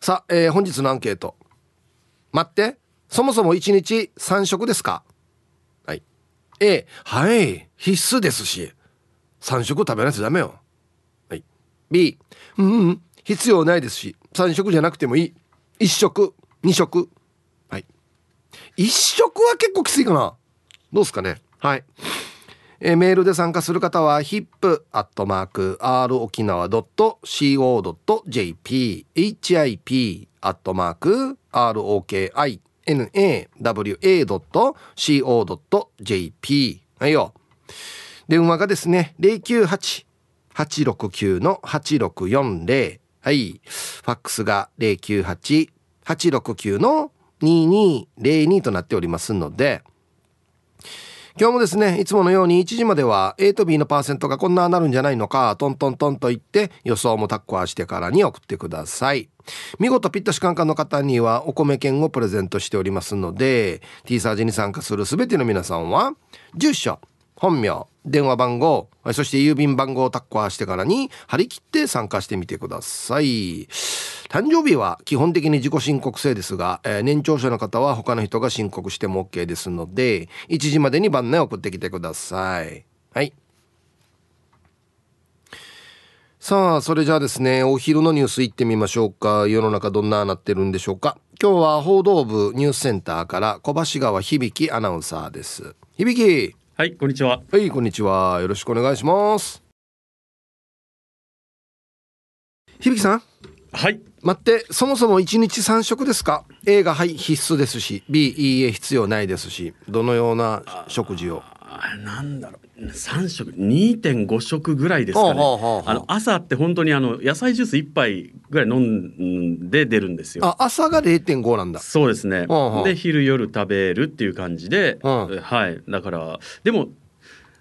さあ、えー、本日のアンケート。待って。そもそも1日3食ですか？はい。A はい。必須ですし。3食食べないとダメよ。はい。B うんうん。必要ないですし。3食じゃなくてもいい。1食2食。はい。1食は結構きついかな。どうですかね？はい。えー、メールで参加する方は hip.r 沖縄 .co.jp hip アットマーク ROKINAWA.co.jp はいよ。電話がですね098-869の8640はい。ファックスが098-869の2202となっておりますので今日もですねいつものように1時までは A と B のパーセントがこんななるんじゃないのかトントントンと言って予想もタッコアしてからに送ってください。見事ピッタシカンカンの方にはお米券をプレゼントしておりますので T サージに参加する全ての皆さんは住所本名電話番号そして郵便番号をタッコアしてからに張り切って参加してみてください。誕生日は基本的に自己申告制ですが、えー、年長者の方は他の人が申告しても OK ですので1時までに番内送ってきてください。はい。さあそれじゃあですねお昼のニュース行ってみましょうか。世の中どんななってるんでしょうか。今日は報道部ニュースセンターから小橋川響アナウンサーです。響！はいこんにちは。はいこんにちは。よろしくお願いします。響さん？はい。待ってそもそも1日3食ですか？A がはい必須ですし B いいえ必要ないですしどのような食事を？なんだろう。3食2.5食ぐらいですかね、あの朝って本当にあの野菜ジュース1杯ぐらい飲んで出るんですよ。あ朝が0.5なんだ。そうですね。で昼夜食べるっていう感じで、はい。だからでも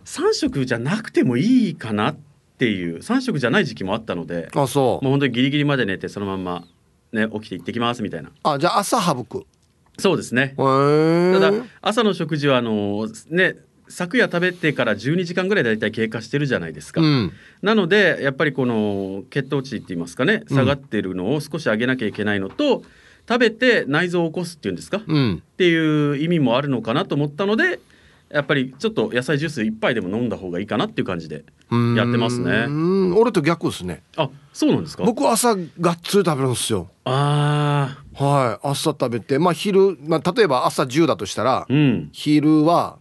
3食じゃなくてもいいかなっていう3食じゃない時期もあったのであそう。もう本当にギリギリまで寝てそのままね起きて行ってきますみたいな。あじゃあ朝省く。そうですね。ただ朝の食事はあのね昨夜食べてから12時間ぐらいだいたい経過してるじゃないですか、うん、なのでやっぱりこの血糖値って言いますかね下がってるのを少し上げなきゃいけないのと、うん、食べて内臓を起こすっていうんですか、うん、っていう意味もあるのかなと思ったのでやっぱりちょっと野菜ジュース一杯でも飲んだ方がいいかなっていう感じでやってますね。俺と逆ですね。あそうなんですか？僕朝がっつり食べるんですよ。ああはい。朝食べてまあ昼、まあ、例えば朝10だとしたら、昼は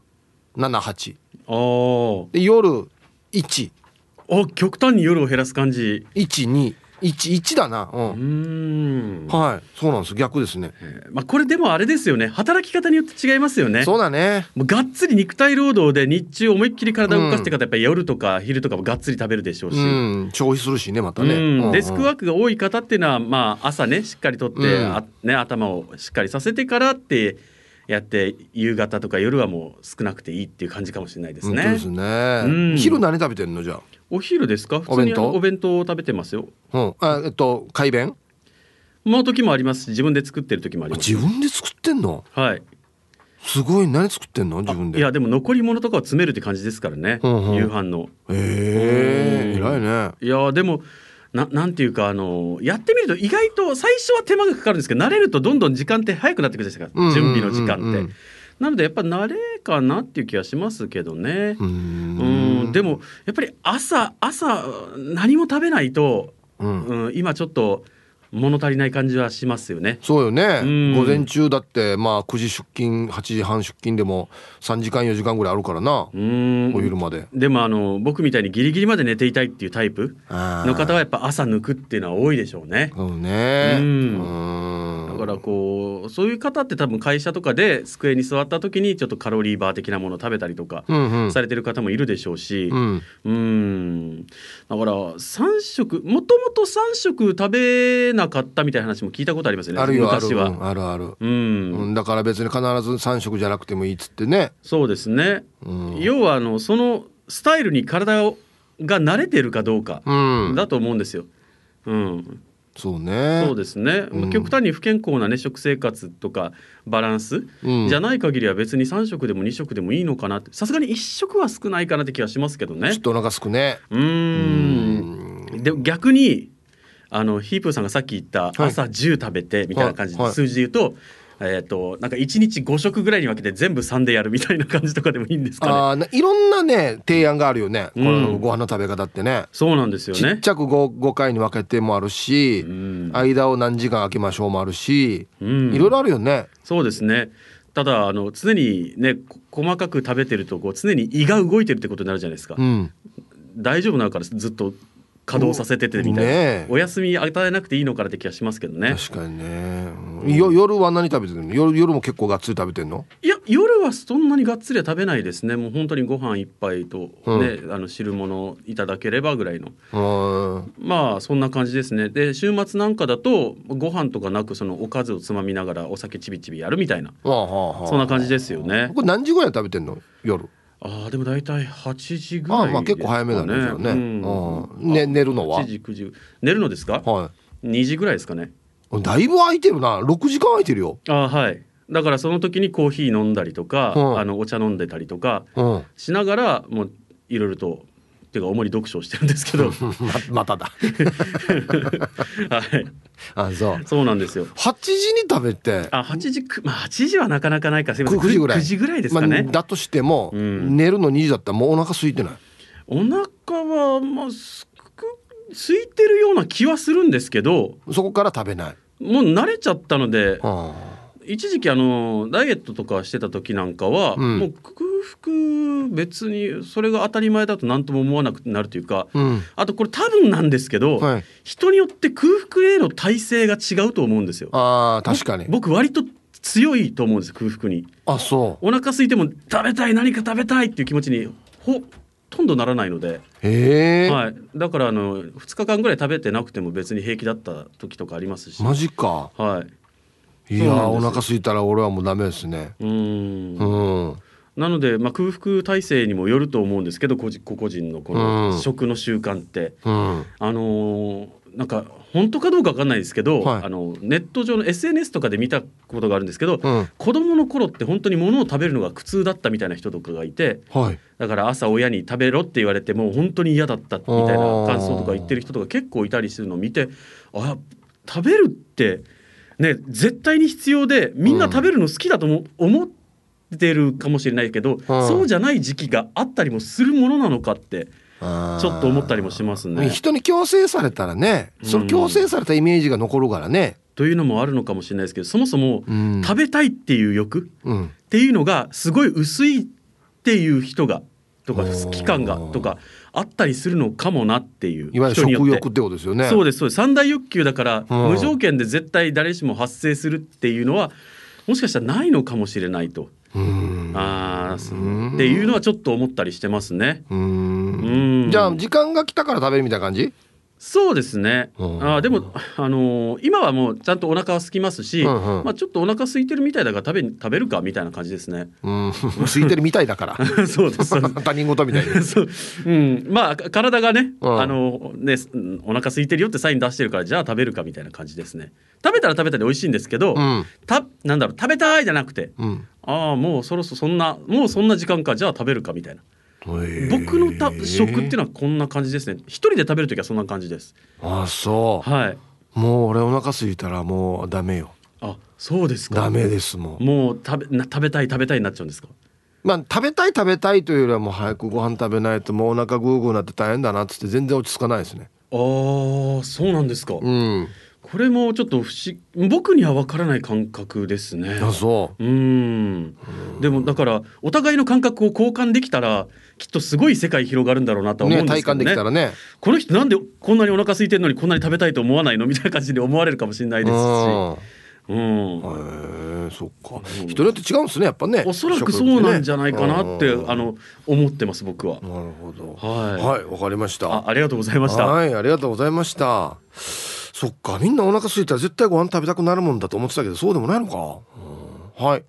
78あで夜1あ極端に夜を減らす感じ。12 11だな。うん。はい。そうなんです。逆ですね、まあこれでもあれですよね。働き方によって違いますよね。そうだね。もうがっつり肉体労働で日中思いっきり体を動かして方、やっぱり夜とか昼とかもがっつり食べるでしょうし、うん、消費するしねまたね、デスクワークが多い方っていうのはまあ朝ねしっかりとって、あね頭をしっかりさせてからってやって夕方とか夜はもう少なくていいっていう感じかもしれないですね。ですね、うん、昼何食べてんの？じゃあ。お昼ですか？普通にお弁当？を食べてますよ。うん。あえっと改便。の時もありますし自分で作ってる時もあります。自分で作ってんの？はい。すごい何作ってんの？自分で。いやでも残り物とかを詰めるって感じですからね。うんうん、夕飯の。へえ偉いね。いやでも。ななんていうかあのやってみると意外と最初は手間がかかるんですけど慣れるとどんどん時間って早くなってくるじゃないですか、準備の時間って。なのでやっぱ慣れかなっていう気がしますけどね。うんでもやっぱり朝朝何も食べないと、うん、うん、今ちょっと。物足りない感じはしますよね。そうよね。午前中だってまあ9時出勤8時半出勤でも3時間4時間ぐらいあるからな。お昼まで。でもあの僕みたいにギリギリまで寝ていたいっていうタイプの方はやっぱ朝抜くっていうのは多いでしょうね。そうね。うんだからこうそういう方って多分会社とかで机に座った時にちょっとカロリーバー的なものを食べたりとかされてる方もいるでしょうし、うんうんだから3食もともと3食食べなかったみたいな話も聞いたことありますよね。あるよ昔は。あるある、うん、だから別に必ず3食じゃなくてもいいっつってね。そうですね、うん、要はあのそのスタイルに体をが慣れてるかどうかだと思うんですよ。うん、そうね。そうですね、うん、極端に不健康なね食生活とかバランス、じゃない限りは別に3食でも2食でもいいのかなって。さすがに1食は少ないかなって気がしますけどね。ちょっとお腹すくね。うん。で逆にあのヒープーさんがさっき言った朝10食べてみたいな感じで数字で言うと、えーと、なんか1日5食ぐらいに分けて全部3でやるみたいな感じとかでもいいんですかね。あいろんなね提案があるよね、このご飯の食べ方ってね。そうなんですよね。ちっちゃく 5, 5回に分けてもあるし、うん、間を何時間空けましょうもあるし、うん、いろいろあるよね。そうですね。ただあの常にね細かく食べてるとこう常に胃が動いてるってことになるじゃないですか、うん、大丈夫なのからずっと稼働させててみたいな、ね、お休み与えなくていいのかなって気がしますけどね。確かにね、よ夜は何食べてるの？夜夜も結構がっつり食べてんの？いや夜はそんなにがっつりは食べないですね。もう本当にご飯一杯とね、うん、あの汁物いただければぐらいの。まあそんな感じですね。で週末なんかだとご飯とかなくそのおかずをつまみながらお酒ちびちびやるみたいな。そんな感じですよね。これ何時ぐらい食べてんの？夜ああでも大体8時ぐらい、ね、あまあ結構早めなんですよね、うん、ね寝るのは？8時9時。寝るのですか？はい。2時ぐらいですかね。だいぶ空いてるな。6時間空いてるよ。あはい。だからその時にコーヒー飲んだりとか、うん、あのお茶飲んでたりとかしながらもういろいろとっていうか主に読書をしてるんですけど。ままただ。はい。あそう。そうなんですよ。8時に食べて。あ8時まあ8時はなかなかないかすみません。9, 時ぐらい。9時ぐらいですかね、まあ、だとしても、うん、寝るの2時だったらもうお腹空いてない。お腹はまあす空いてるような気はするんですけど。そこから食べない。もう慣れちゃったので、はあ一時期あのダイエットとかしてた時なんかは、うん、もう空腹別にそれが当たり前だと何とも思わなくなるというか、うん、あとこれ多分なんですけど、はい、人によって空腹への耐性が違うと思うんですよ。あ確かに。僕割と強いと思うんです空腹に。あそう。お腹空いても食べたい何か食べたいっていう気持ちにほとんどならないので、はい、だからあの2日間ぐらい食べてなくても別に平気だった時とかありますし。マジか。はいいやお腹空いたら俺はもうダメですね。うん。うん。なので、まあ、空腹体制にもよると思うんですけど個々人のこの食の習慣って、うん、あのー、なんか本当かどうか分かんないですけど、はい、あのネット上の SNS とかで見たことがあるんですけど、うん、子供の頃って本当に物を食べるのが苦痛だったみたいな人とかがいて、はい、だから朝親に食べろって言われても本当に嫌だったみたいな感想とか言ってる人とか結構いたりするのを見てあ食べるってね、絶対に必要でみんな食べるの好きだと思ってるかもしれないけど、うん、そうじゃない時期があったりもするものなのかってちょっと思ったりもしますね。人に強制されたらねその強制されたイメージが残るからね。というのもあるのかもしれないですけどそもそも食べたいっていう欲っていうのがすごい薄いっていう人がとか期間がとかあったりするのかもなっていう。いわゆる食欲ってことですよね。そうですそうです。三大欲求だから、無条件で絶対誰しも発生するっていうのはもしかしたらないのかもしれないと。あっていうのはちょっと思ったりしてますね。じゃあ時間が来たから食べるみたいな感じ？そうですね、うん、あでも、あのー、今はもうちゃんとお腹は空きますし、うんうん、まあ、ちょっとお腹空いてるみたいだから食べ食べるかみたいな感じですね。うん、空いてるみたいだから。そうです。他人事みたいなそう、うん、まあ体がね,、あのねお腹空いてるよってサイン出してるからじゃあ食べるかみたいな感じですね。食べたら食べたで美味しいんですけど、うん、たなんだろう食べたいじゃなくて、ああもうそろそろそんなもうそんな時間かじゃあ食べるかみたいな。僕のた食っていうのはこんな感じですね。一人で食べる時はそんな感じです。あそう。はい。もう俺お腹空いたらもうダメよ。あそうですか。ダメですもん。もう食べな食べたい食べたいになっちゃうんですか？まあ食べたい食べたいというよりはもう早くご飯食べないともうお腹グーグーなって大変だなっつって全然落ち着かないですね。ああそうなんですか。うん。これもちょっと不思僕には分からない感覚ですね。あそう。うん。でもだからお互いの感覚を交換できたらきっとすごい世界広がるんだろうなと思うんですけどね、ね、体感できたらね。この人なんでこんなにお腹空いてるのにこんなに食べたいと思わないのみたいな感じで思われるかもしれないですし。うん、へえそっか、人によって違うんですねやっぱね。おそらくそうなんじゃないかなって、あの思ってます僕は。なるほど。はい。はいわかりました。あありがとうございました。はいありがとうございました。そっかみんなお腹空いたら絶対ご飯食べたくなるもんだと思ってたけどそうでもないのか、うん、はい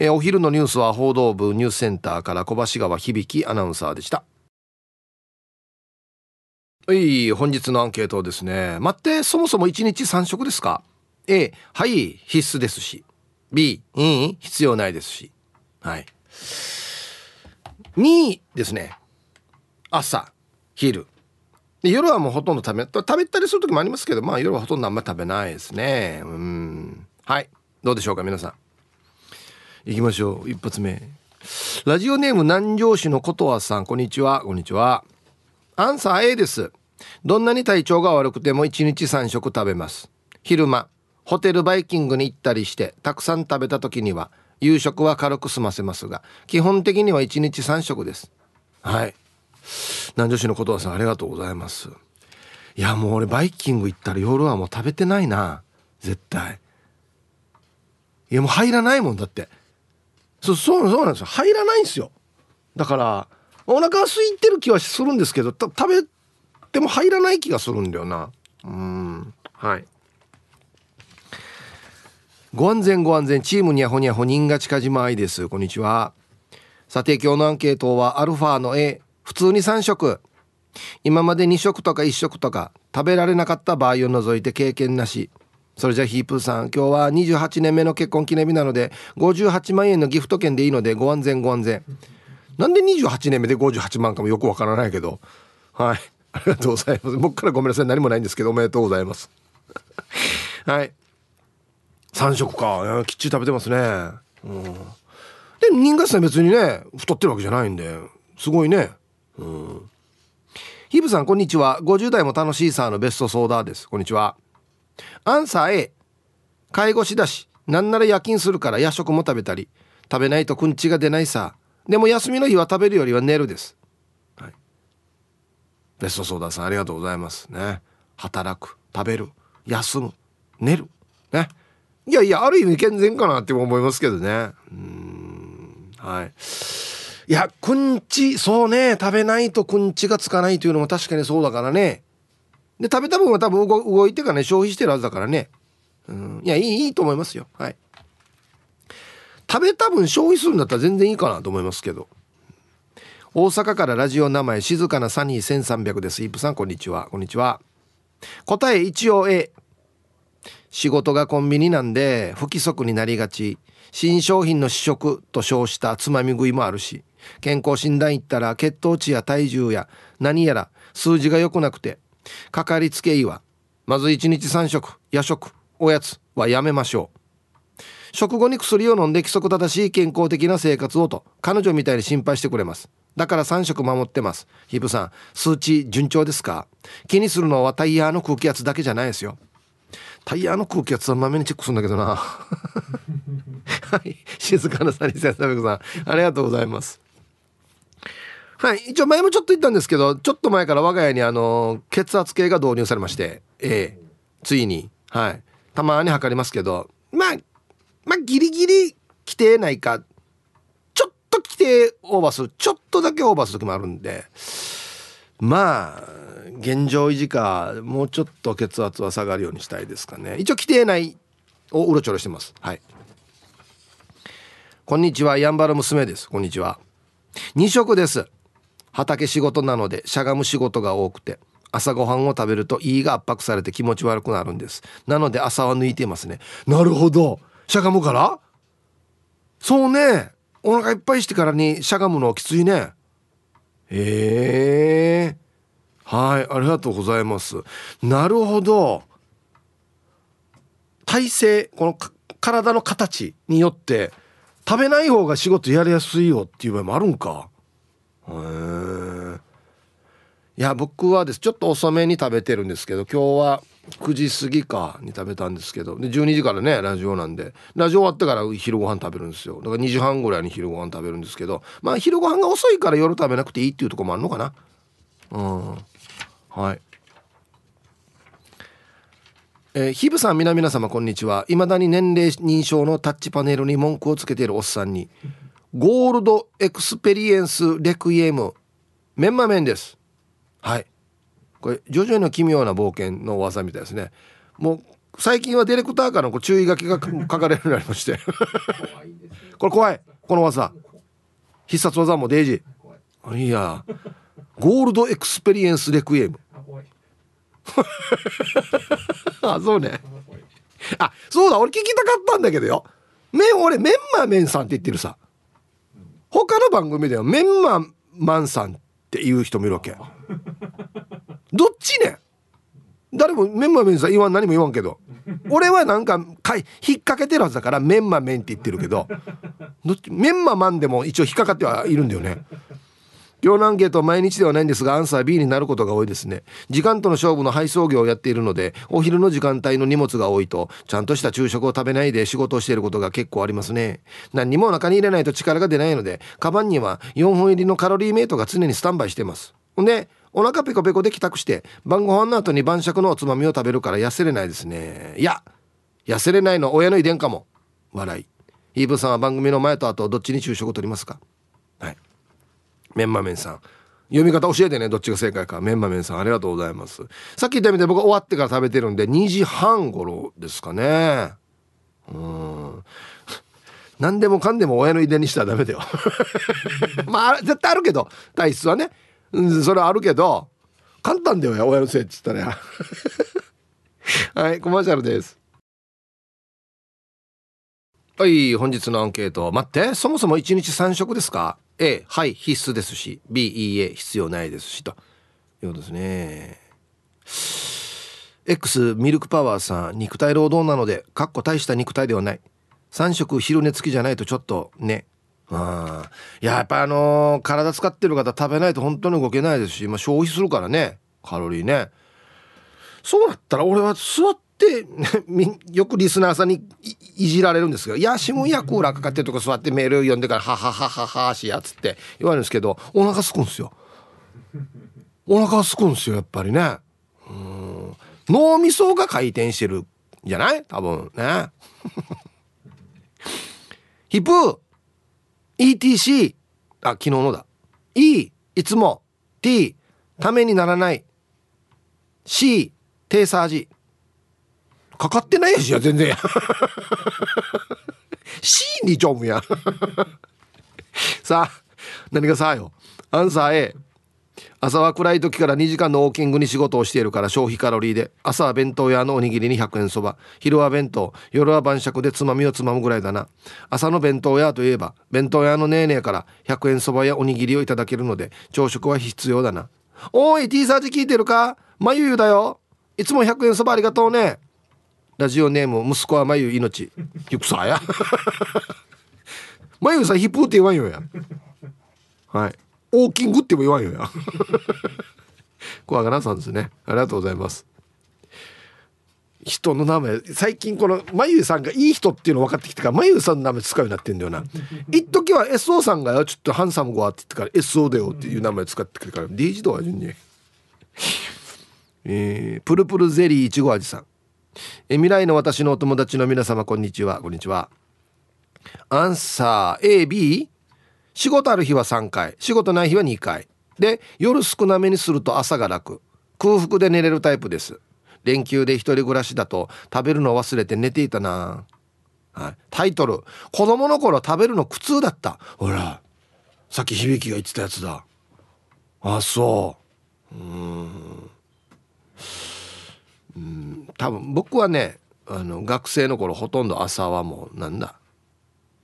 えー、お昼のニュースは報道部ニュースセンターから小橋川響アナウンサーでした。はい本日のアンケートですね。待ってそもそも1日3食ですか？A はい必須ですし。B うん、必要ないですし。はい。2ですね。朝昼。で夜はもうほとんど食べ食べたりする時もありますけどまあ夜はほとんどあんまり食べないですね。うん。はい。どうでしょうか皆さん。行きましょう。一発目。ラジオネーム南城市のことわさん。こんにちは。こんにちは。アンサー A です。どんなに体調が悪くても1日3食食べます。昼間ホテルバイキングに行ったりしてたくさん食べた時には夕食は軽く済ませますが基本的には1日3食です。はい。南女子のことわさんありがとうございます。いやもう俺バイキング行ったら夜はもう食べてないな。絶対。いやもう入らないもんだって。そうそうなんですよ。入らないんですよ。だからお腹は空いてる気はするんですけど食べても入らない気がするんだよな。うん。はい。ご安全ご安全。チームにゃほにゃほ人が近島愛です。こんにちは。さて今日のアンケートはアルファの A 普通に3食。今まで2食とか1食とか食べられなかった場合を除いて経験なし。それじゃヒープーさん今日は28年目の結婚記念日なので58万円のギフト券でいいのでご安全ご安全。なんで28年目で58万かもよくわからないけど。はい。ありがとうございます。僕からごめんなさい。何もないんですけどおめでとうございます。はい。3食か。きっちり食べてますね。うん。で人月さん別にね太ってるわけじゃないんで。すごいね。うん。ヒブさんこんにちは。50代も楽しいさのベストソーダです。こんにちは。アンサー A 介護士だしなんなら夜勤するから夜食も食べたり食べないとくんちが出ないさ。でも休みの日は食べるよりは寝るです、はい、ベストソーダさんありがとうございます。ね。働く食べる休む寝る。ね。いやいやある意味健全かなって思いますけどね。うん。はい。いやくんちそうね。食べないとくんちがつかないというのも確かにそうだからね。で食べた分は多分動いてからね消費してるはずだからね。うん。いやいいいいと思いますよ。はい。食べた分消費するんだったら全然いいかなと思いますけど。大阪からラジオ名前静かなサニー1300です。イープさんこんにちは。こんにちは。答え一応 A 仕事がコンビニなんで不規則になりがち。新商品の試食と称したつまみ食いもあるし。健康診断行ったら血糖値や体重や何やら数字が良くなくて。かかりつけ医はまず1日3食夜食おやつはやめましょう。食後に薬を飲んで規則正しい健康的な生活をと彼女みたいに心配してくれます。だから3食守ってます。ヒブさん数値順調ですか？気にするのはタイヤの空気圧だけじゃないですよ。タイヤの空気圧はまめにチェックするんだけどな。はい。静かなサニーさんさんありがとうございます。はい。一応前もちょっと言ったんですけど、ちょっと前から我が家にあの、血圧計が導入されまして、ええついに、はい。たまに測りますけど、まあ、まあ、ギリギリ規定ないか、ちょっと規定オーバーする、ちょっとだけオーバーする時もあるんで、まあ、現状維持か、もうちょっと血圧は下がるようにしたいですかね。一応規定内をうろちょろしてます。はい。こんにちは、やんばる娘です。こんにちは。2食です。畑仕事なのでしゃがむ仕事が多くて朝ごはんを食べると胃が圧迫されて気持ち悪くなるんです。なので朝は抜いていますね。なるほど。しゃがむから？そうね。お腹いっぱいしてからにしゃがむのきついね。へえ。はいありがとうございます。なるほど。体勢この体の形によって食べない方が仕事やりやすいよっていう場合もあるんか。へいや僕はです。ちょっと遅めに食べてるんですけど今日は9時過ぎかに食べたんですけどで12時からねラジオなんで。ラジオ終わってから昼ご飯食べるんですよ。だから2時半ぐらいに昼ご飯食べるんですけどまあ昼ご飯が遅いから夜食べなくていいっていうとこもあるのかな。うん。はい。えー、ヒブさん皆々様こんにちは。いまだに年齢認証のタッチパネルに文句をつけているおっさんに。ゴールドエクスペリエンスレクイエム。メンマメンです。はい。これジョジョの奇妙な冒険の技みたいですね。もう最近はディレクターからの注意書きが書かれるようになりまして。これ怖い。この技。必殺技もデイジー。いやゴールドエクスペリエンスレクイエム。あ そうね。あそうだ。俺聞きたかったんだけどよ。メン俺メンマメンさんって言ってるさ他の番組ではメンママンさんっていう人もいるわけ。どっちね誰もメンマメンさん言わん何も言わんけど。俺はなんかかい引っ掛けてるはずだからメンマメンって言ってるけど。どっち？メンママンでも一応引っかかってはいるんだよね。今日のアンケートは毎日ではないんですがアンサー B になることが多いですね時間との勝負の配送業をやっているのでお昼の時間帯の荷物が多いとちゃんとした昼食を食べないで仕事をしていることが結構ありますね何にもお腹に入れないと力が出ないのでカバンには4本入りのカロリーメイトが常にスタンバイしてますほんでお腹ペコペコで帰宅して晩ご飯の後に晩酌のおつまみを食べるから痩せれないですねいや痩せれないの親の遺伝かも笑いイーブさんは番組の前と後どっちに昼食を取りますかメンマメンさん。読み方教えてね。どっちが正解か。メンマメンさんありがとうございます。さっき言ったみたいに僕終わってから食べてるんで2時半頃ですかね。うん。何でもかんでも親の遺伝にしたらダメだよ。まあ絶対あるけど。体質はね、うん、それはあるけど。簡単だよ親のせいっつったら。はいコマーシャルです。はい本日のアンケート。待ってそもそも1日3食ですか？A はい必須ですし B いいえ必要ないですしと。いうことですね。X ミルクパワーさん肉体労働なのでかっこ大した肉体ではない。3食昼寝付きじゃないとちょっとね。あ。やっぱあのー、体使ってる方食べないと本当に動けないですし、まあ、消費するからね。カロリーね。そうなったら俺は座っ、よくリスナーさんにいじられるんですけど「いやしもやクーラーかかってるとこ座ってメール読んでからはははははしや」つって言われるんですけどお腹すくんですよ。お腹すくんですよやっぱりね。脳みそが回転してるじゃない？多分。ね。ヒプ ETC あ昨日のだ。E いつも。T ためにならない。C テーサージ。かかってないやしや全然。C にちょむやさあ何がさあよ。アンサー A 朝は暗い時から2時間のウォーキングに仕事をしているから消費カロリーで。朝は弁当屋のおにぎりに100円そば。昼は弁当。夜は晩酌でつまみをつまむぐらいだな。朝の弁当屋といえば弁当屋のねえねえから100円そばやおにぎりをいただけるので朝食は必要だな。おい T サージ聞いてるか？まゆゆだよ。いつも100円そばありがとうね。ラジオネーム息子はまゆ命。ゆくさや。まゆさヒップって言わんよや。はい。オーキングっても言わんよや。小がなさんですね。ありがとうございます。人の名前最近このまゆさんがいい人っていうの分かってきてからまゆさんの名前使うようになってんだよな。一時は SO さんがよちょっとハンサムゴアって言ってから SO だよっていう名前使ってくるから D 字動は順に。えー、プルプルゼリーいちご味さん。え未来の私のお友達の皆様こんにちは。こんにちは。アンサー AB 仕事ある日は3回。仕事ない日は2回。で夜少なめにすると朝が楽。空腹で寝れるタイプです。連休で一人暮らしだと食べるの忘れて寝ていたな、はい、タイトル。子供の頃食べるの苦痛だった。ほら。さっき響が言ってたやつだ。あそう。うん。多分僕はねあの学生の頃ほとんど朝はもうなんだ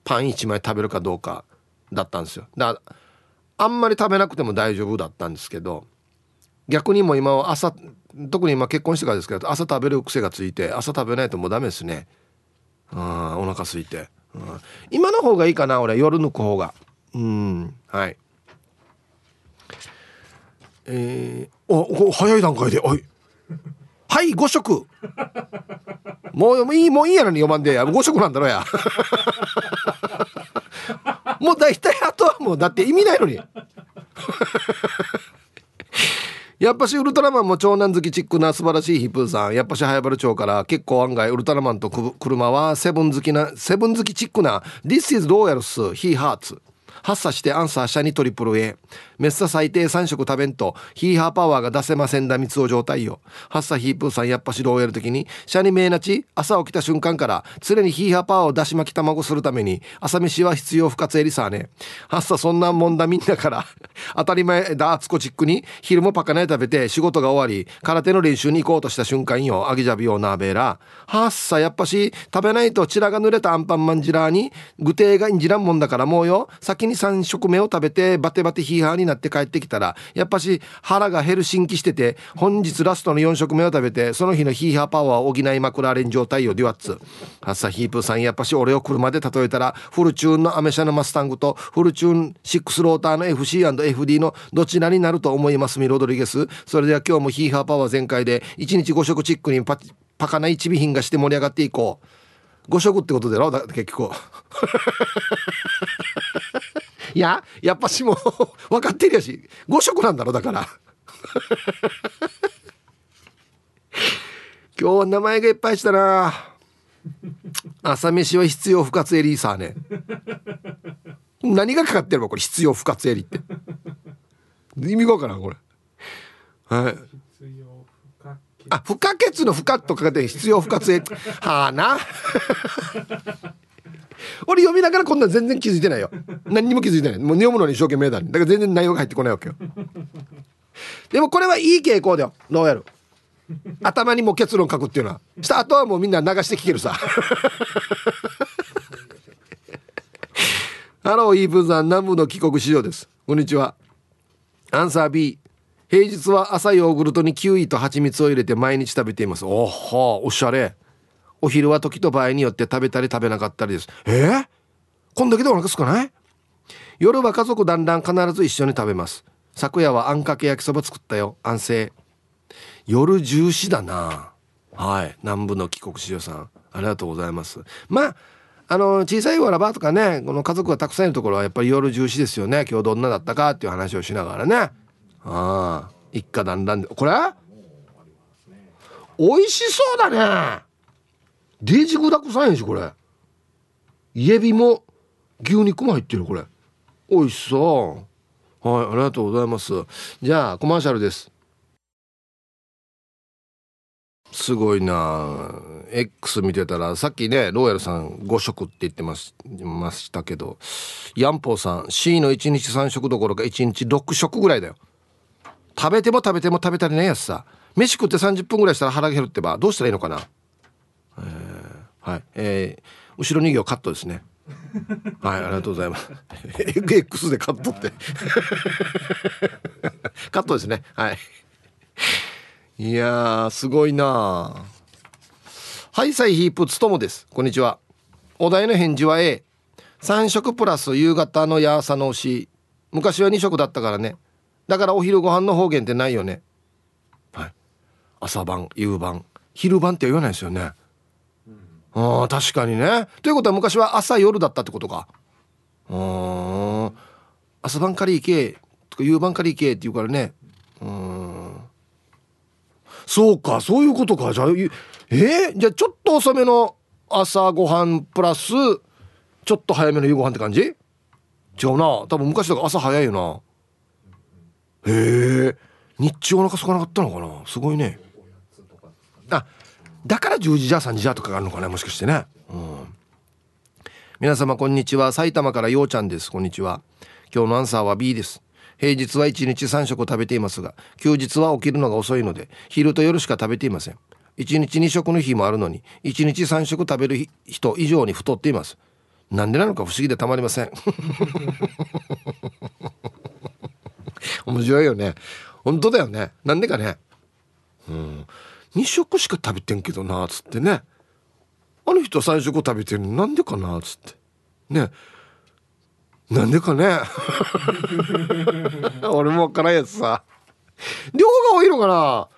パン1枚食べるかどうかだったんですよ。だからあんまり食べなくても大丈夫だったんですけど逆にも今は朝特に今結婚してからですけど朝食べる癖がついて朝食べないともうダメですね。あお腹空いて、うん、今の方がいいかな俺夜抜く方が。うんはい。えー、お早い段階でおい。はい5食もういいもういいやのに読まんで5食なんだろや。もう大体あとはもうだって意味ないのに。やっぱしウルトラマンも長男好きチックな素晴らしいヒップーさん。やっぱし早原町から結構案外ウルトラマンと車はセブン好きなセブン好きチックな This is Royals He Hearts 発作してアンサー下にトリプル A メッサ最低3食食べんとヒーハーパワーが出せませんだ三つお状態よ。発作ヒープーさんやっぱしローやる時にシャにめいなち朝起きた瞬間から常にヒーハーパワーを出し巻き卵するために朝飯は必要不活エリさーね。発作そんなもんだみんなから当たり前だあつこチックに昼もパカナイ食べて仕事が終わり空手の練習に行こうとした瞬間よ。アギジャビオナーベーラ発作やっぱし食べないとチラが濡れたアンパンマンジラーに具体がんじらんもんだからもうよ。先に3食目を食べてバテバテヒーハーにになって帰ってきたらやっぱし腹がヘルシンキしてて本日ラストの4食目を食べてその日のヒーハーパワーを補いまくられん状態よデュワッツ。朝ヒープーさんやっぱし俺を車で例えたらフルチューンのアメ車のマスタングとフルチューン6ローターの FC&FD のどちらになると思いますミロドリゲス。それでは今日もヒーハーパワー全開で1日5食チックにパパカな一尾品がして盛り上がっていこう。5食ってことだろ？だ結局。いややっぱしも分 かってるやし5食なんだろだから。今日は名前がいっぱいしたな。朝飯は必要不活エリーさね。何がかかってるの？これ必要不活エリって。意味がわからんこれ。はい。あ不可欠の不可とかで必要不活エはあな。俺読みながらこんな全然気づいてないよ。何にも気づいてない。もう読むのに一生懸命だ。だから全然内容が入ってこないわけよ。でもこれはいい傾向だよ。どうやる頭にも結論書くっていうのは。したあとはもうみんな流して聞けるさ。ハローイーブンさん。南部の帰国子女です。こんにちは。アンサー B 平日は朝ヨーグルトにキウイと蜂蜜を入れて毎日食べています。おはおしゃれ。お昼は時と場合によって食べたり食べなかったりです。え？ー、こんだけでお腹すかない？夜は家族だんだん必ず一緒に食べます。昨夜はあんかけ焼きそば作ったよ。安静。夜10時だな。はい。南部の帰国子女さん。ありがとうございます。まああの小さいわらばとかねこの家族がたくさんいるところはやっぱり夜重視ですよね。今日どんなだったかっていう話をしながらね。ああ。一家団らんで。これ？美味しそうだね。デージ具だくさんやしこれ。イエビも牛肉も入ってるこれ。美味しそう。はいありがとうございます。じゃあコマーシャルです。すごいな。X 見てたらさっきねローヤルさん5食って言ってましたけどヤンポーさん C の1日3食どころか1日6食ぐらいだよ。食べても食べても食べたりないやつさ。飯食って30分ぐらいしたら腹減るってばどうしたらいいのかな。えー、はい。えー、後ろ2行カットですね。はいありがとうございます。X でカットって。カットですね。はい。いやすごいなハイサイヒープつともです。こんにちは。お題の返事は A 3食プラス夕方のや朝の推し昔は2食だったからね。だからお昼ご飯の方言ってないよね。はい。朝晩夕晩。昼晩って言わないですよね、うん、あ確かにね。ということは昔は朝夜だったってことか。うん朝晩から行けとか夕晩から行けって言うからね。うんそうかそういうことか。じゃあえー、じゃあちょっと遅めの朝ごはんプラスちょっと早めの夕ご飯って感じ？違うな。多分昔だか朝早いよな。へえ日中お腹空かなかったのかな？すごいね。だから10時じゃ3時じゃとかがあるのかなもしかしてね。うん。皆様こんにちは。埼玉からようちゃんです。こんにちは。今日のアンサーは B です。平日は1日3食食べていますが休日は起きるのが遅いので昼と夜しか食べていません。1日2食の日もあるのに1日3食食べる人以上に太っています。なんでなのか不思議でたまりません。面白いよね。本当だよね。なんでかね。うん。2食しか食べてんけどなっつってね。あの人3食食べてるなんでかなつって。ね。なんでかね。俺も分からんやつさ。量が多いのかな。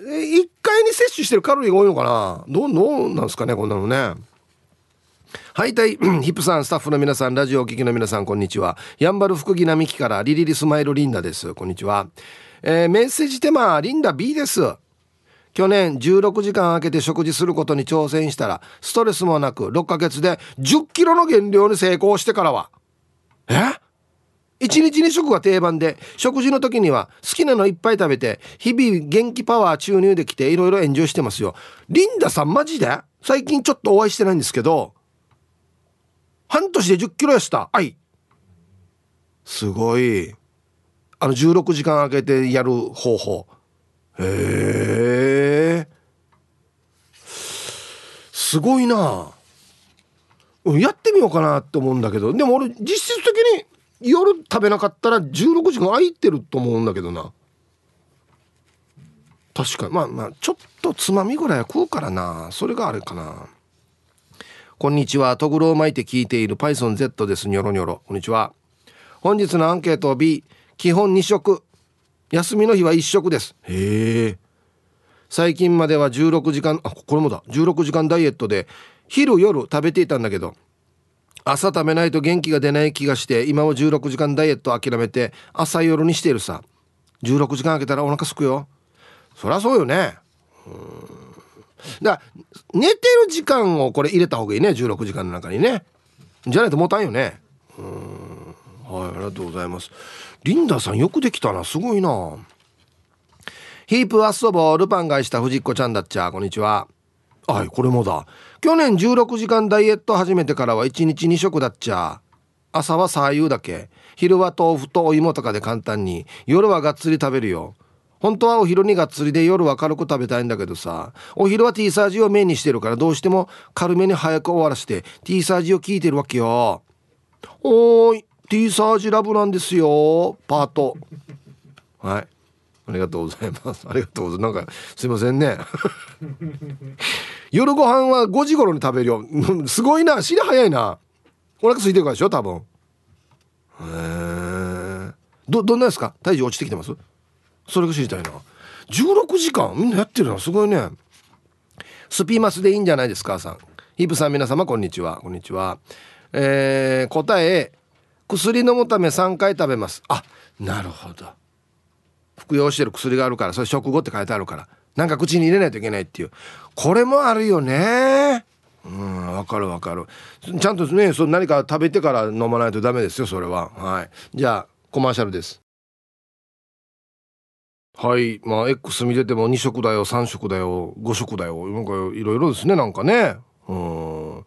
1回に摂取してるカロリーが多いのかな。どうどうなんですかねこんなのね。はいたい ヒップさんスタッフの皆さんラジオお聞きの皆さんこんにちは。やんばる福木並木からリリリスマイルリンダです。こんにちは、えー、メッセージテーマリンダ B です。去年16時間空けて食事することに挑戦したらストレスもなく6ヶ月で10キロの減量に成功してからは。え？一日2食が定番で食事の時には好きなのいっぱい食べて日々元気パワー注入できていろいろエンジョイしてますよ。リンダさんマジで？最近ちょっとお会いしてないんですけど。半年で1 0キロ痩せた。はい。すごい。あの16時間空けてやる方法。へえすごいな。やってみようかなって思うんだけど。でも俺実質的に夜食べなかったら16時間空いてると思うんだけどな。確かに。まあまあちょっとつまみぐらいは食うからな。それがあれかな。こんにちは。トグロを巻いて聞いている PythonZ です。ニョロニョロ。こんにちは。本日のアンケート B 基本2食休みの日は1食です。へえ。最近までは16時間あこれもだ。16時間ダイエットで昼夜食べていたんだけど朝食べないと元気が出ない気がして今は16時間ダイエット諦めて朝夜にしているさ。16時間空けたらお腹すくよ。そりゃそうよね。うん。だ寝てる時間をこれ入れた方がいいね16時間の中にね。じゃないともたんよね。うん。はいありがとうございますリンダさんよくできたなすごいな。ヒープアッソボルパン返した藤子ちゃんだっちゃこんにちは。はいこれもだ。去年16時間ダイエット始めてからは1日2食だっちゃ朝は左右だけ。昼は豆腐とお芋とかで簡単に。夜はがっつり食べるよ。本当はお昼にがっつりで夜は軽く食べたいんだけどさ。お昼は T サージをメインにしてるからどうしても軽めに早く終わらせて T サージを聞いてるわけよ。おーい。T サージラブなんですよ。パート。はい。ありがとうございます。ありがとうございます。なんかすいませんね。夜ご飯は5時頃に食べるよ。すごいな。尻早いな。お腹空いてるからでしょ多分。へえどどんなですか？体重落ちてきてます？それが知りたいな。16時間？みんなやってるのすごいね。スピーマスでいいんじゃないですかさん。ヒープさん皆様こんにちは。こんにちは。えー、答え薬飲むため3回食べます。あなるほど。服用してる薬があるからそれ食後って書いてあるからなんか口に入れないといけないっていう。これもあるよね。うんわかるわかる。ちゃんとねそ何か食べてから飲まないとダメですよそれは。はい。じゃあコマーシャルです。はい。まあ X 見てても2食だよ3食だよ5食だよ。なんかいろいろですねなんかね。うん。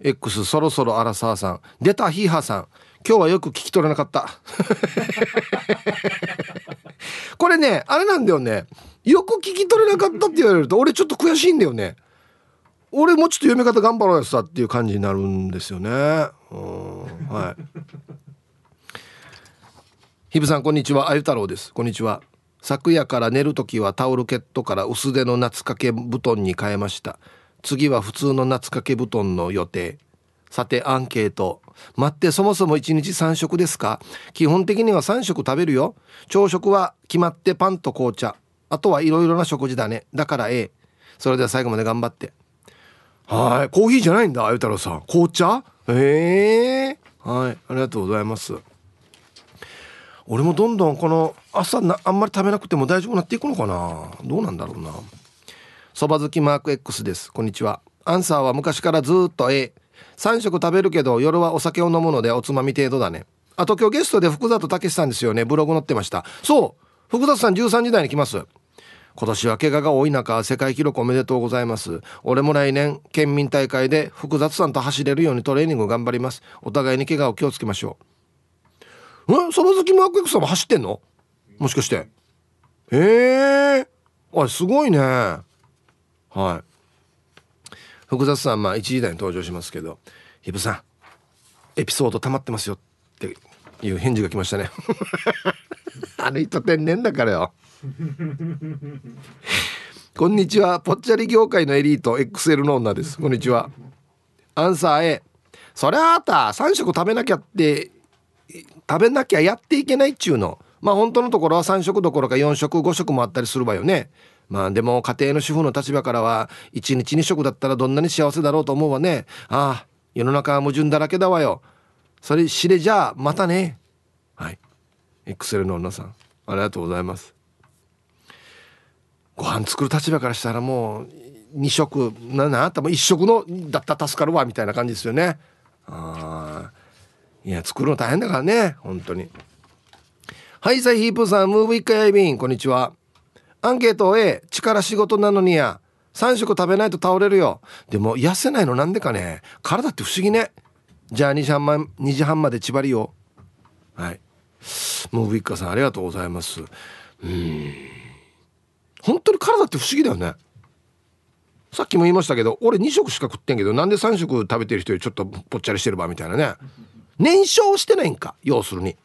X そろそろアラサーさん。出たヒーハーさん。今日はよく聞き取れなかった。これねあれなんだよね。よく聞き取れなかったって言われると俺ちょっと悔しいんだよね。俺もちょっと読み方頑張ろうよさっていう感じになるんですよね。うんはい。ひぶさんこんにちは。あゆ太郎です。こんにちは。昨夜から寝る時はタオルケットから薄手の夏掛け布団に変えました。次は普通の夏掛け布団の予定。さてアンケート。待ってそもそも1日3食ですか？基本的には3食食べるよ。朝食は決まってパンと紅茶。あとはいろいろな食事だね。だから A それでは最後まで頑張って。はい。コーヒーじゃないんだあゆ太郎さん。紅茶？ええ。ー、はい。ありがとうございます。俺もどんどんこの朝なあんまり食べなくても大丈夫になっていくのかな。どうなんだろうな。そば好きマーク X です。こんにちは。アンサーは昔からずっと A 3食食べるけど夜はお酒を飲むのでおつまみ程度だね。あと今日ゲストで福里武さんですよね。ブログ載ってました。そう。福里さん13時台に来ます。今年は怪我が多い中世界記録おめでとうございます。俺も来年県民大会で福里さんと走れるようにトレーニング頑張ります。お互いに怪我を気をつけましょう。え？そば好きマーク X さんも走ってんの？もしかして。へえ。あすごいね。はい。福雑さんまあ1時台に登場しますけど「ひぶさんエピソード溜まってますよ」っていう返事が来ましたね。あの人天然だからよ。こんにちは。ぽっちゃり業界のエリート XL の女です。こんにちは。アンサー A そりゃあた3食食べなきゃって食べなきゃやっていけないっちゅうの。まあ本当のところは3食どころか4食5食もあったりするわよね。まあでも家庭の主婦の立場からは1日2食だったらどんなに幸せだろうと思うわね。ああ世の中は矛盾だらけだわよ。それ知れじゃあまたね。はい。XL の女さんありがとうございます。ご飯作る立場からしたらもう2食ななたも1食のだったら助かるわみたいな感じですよね。ああ。いや作るの大変だからね本当に。はいさあヒープさんムーブ一回やいびんこんにちは。アンケート A 力仕事なのにや。3食食べないと倒れるよ。でも痩せないのなんでかね。体って不思議ね。じゃあ2時半ま ,2 時半まで縛りよはい。ムーブイッカさんありがとうございます。うん。本当に体って不思議だよね。さっきも言いましたけど俺2食しか食ってんけどなんで3食食べてる人よりちょっとぽっちゃりしてるばみたいなね。燃焼してないんか要するに。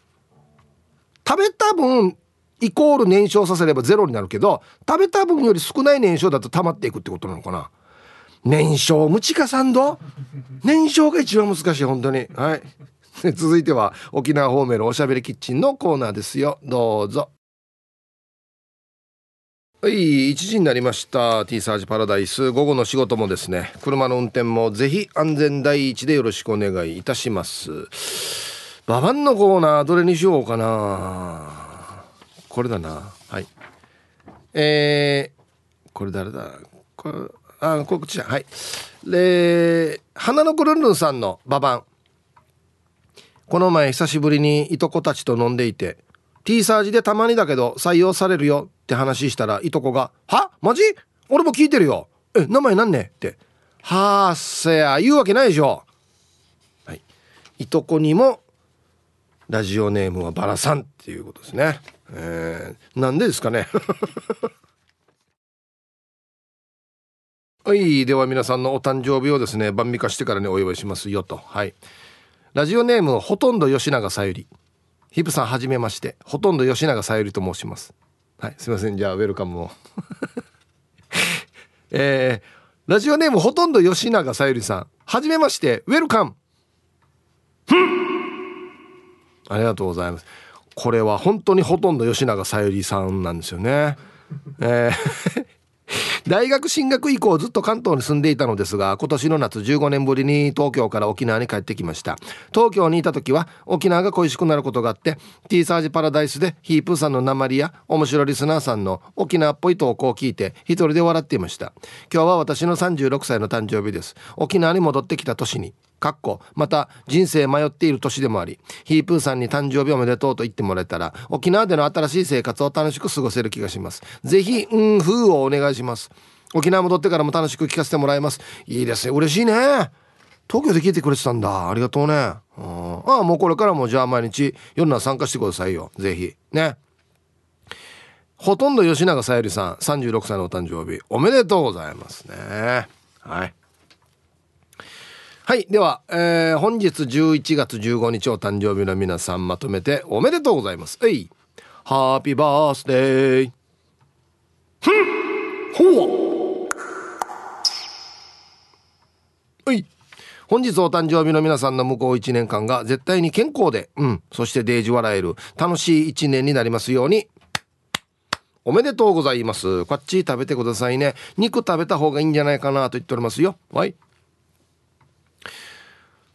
食べた分イコール燃焼させればゼロになるけど食べた分より少ない燃焼だと溜まっていくってことなのかな。燃焼無知かサンド？燃焼が一番難しい本当に。はい。続いては沖縄方面のおしゃべりキッチンのコーナーですよ。どうぞ。はい1時になりました。T サージパラダイス。午後の仕事もですね車の運転もぜひ安全第一でよろしくお願いいたします。ババンのコーナーどれにしようかな。これだな。はい。えー、これ誰だ？これあこっちはい。で花の子ルンルンさんのババンこの前久しぶりにいとこたちと飲んでいて T サージでたまにだけど採用されるよって話したらいとこが「は？マジ？俺も聞いてるよえ名前なんね?」って「はあせや言うわけないでしょ」はい。いとこにもラジオネームはバラさんっていうことですね。えー、なんでですかね。はいでは皆さんのお誕生日をですね晩御化してからにお祝いしますよと。はい。ラジオネームほとんど吉永さゆり。ヒプさんはじめまして。ほとんど吉永さゆりと申します。はいすいません。じゃあウェルカムを。えー、ラジオネームほとんど吉永さゆりさん。はじめまして。ウェルカム。ありがとうございます。これは本当にほとんど吉永小百合さんなんですよね。えー 大学進学以降ずっと関東に住んでいたのですが今年の夏15年ぶりに東京から沖縄に帰ってきました。東京にいた時は沖縄が恋しくなることがあって T サージパラダイスでヒープーさんの鉛や面白リスナーさんの沖縄っぽい投稿を聞いて一人で笑っていました。今日は私の36歳の誕生日です。沖縄に戻ってきた年に。かっこまた人生迷っている年でもありヒープーさんに誕生日おめでとうと言ってもらえたら沖縄での新しい生活を楽しく過ごせる気がします。ぜひうん風をお願いします。沖縄戻ってからも楽しく聞かせてもらいます。いいですね。嬉しいね。東京で聞いてくれてたんだ。ありがとうね。ああもうこれからもじゃあ毎日夜な参加してくださいよ。ぜひ。ね。ほとんど吉永さゆりさん36歳のお誕生日おめでとうございますね。はい。はい。では、えー、本日11月15日お誕生日の皆さんまとめておめでとうございます。えい。ハッピーバースデー。ふんほうい。本日お誕生日の皆さんの向こう1年間が絶対に健康で、うん、そしてデージ笑える楽しい1年になりますように。おめでとうございます。こっち食べてくださいね。肉食べた方がいいんじゃないかなと言っておりますよ。はい。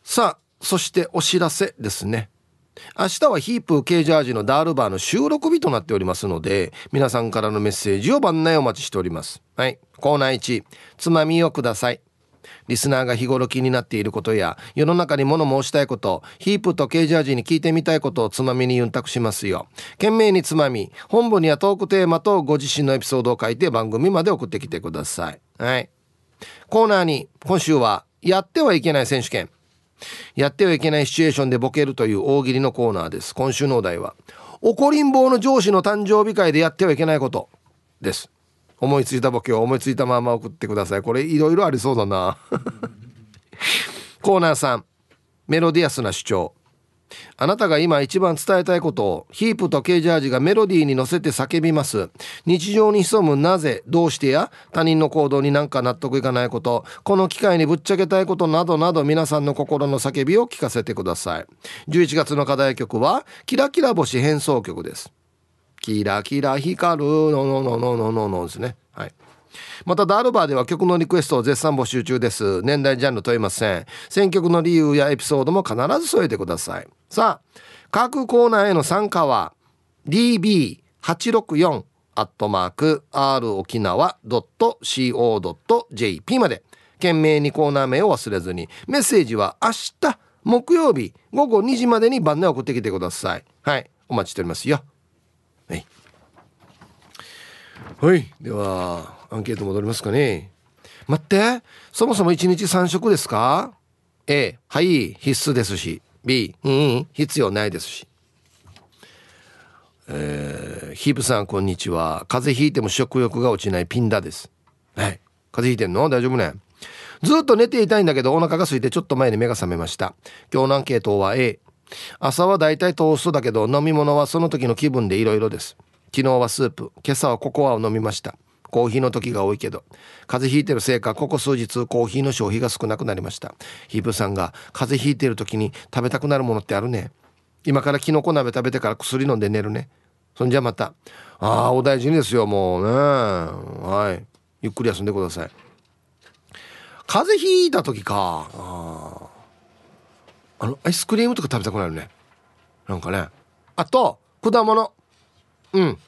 さあそしてお知らせですね。明日はヒープ K ジャージのダールバーの収録日となっておりますので皆さんからのメッセージを番内お待ちしております。はい。コーナー1つまみをください。リスナーが日頃気になっていることや世の中に物申したいことヒープとケージャージに聞いてみたいことをつまみにユンタクしますよ。懸命につまみ本部にはトークテーマとご自身のエピソードを書いて番組まで送ってきてください。はい。コーナーに今週はやってはいけない選手権。やってはいけないシチュエーションでボケるという大喜利のコーナーです。今週のお題は怒りん坊の上司の誕生日会でやってはいけないこと。です。思いついたボケを思いついたまま送ってください。これいろいろありそうだな。コーナーさんメロディアスな主張。あなたが今一番伝えたいことをヒープとケージャージがメロディーに乗せて叫びます。日常に潜むなぜどうしてや他人の行動になんか納得いかないことこの機会にぶっちゃけたいことなどなど皆さんの心の叫びを聞かせてください。11月の課題曲はキラキラ星変奏曲です。キラキラ光るのののののののですね。またダールバーでは曲のリクエストを絶賛募集中です。年代ジャンル問いません。選曲の理由やエピソードも必ず添えてください。さあ各コーナーへの参加は db864 アットマーク r 沖縄 .co.jp まで。懸命にコーナー名を忘れずにメッセージは明日木曜日午後2時までに番内送ってきてください。はいお待ちしておりますよ。はい。はい。ではアンケート戻りますかね。待って。そもそも1日3食ですか？A はい必須ですし。B うん必要ないですし。えー、ヒープさんこんにちは。風邪ひいても食欲が落ちないピンダです。はい。風邪ひいてんの？大丈夫ね。ずっと寝ていたいんだけどお腹が空いてちょっと前に目が覚めました。今日のアンケートは A 朝はだいたいトーストだけど飲み物はその時の気分でいろいろです。昨日はスープ。今朝はココアを飲みました。コーヒーの時が多いけど風邪ひいてるせいかここ数日コーヒーの消費が少なくなりました。ヒープさんが風邪ひいてる時に食べたくなるものってあるね。今からキノコ鍋食べてから薬飲んで寝るね。そんじゃまたああお大事にですよもうね。はい。ゆっくり休んでください。風邪ひいた時か。ああのアイスクリームとか食べたくなるね。なんかね。あと果物。うん。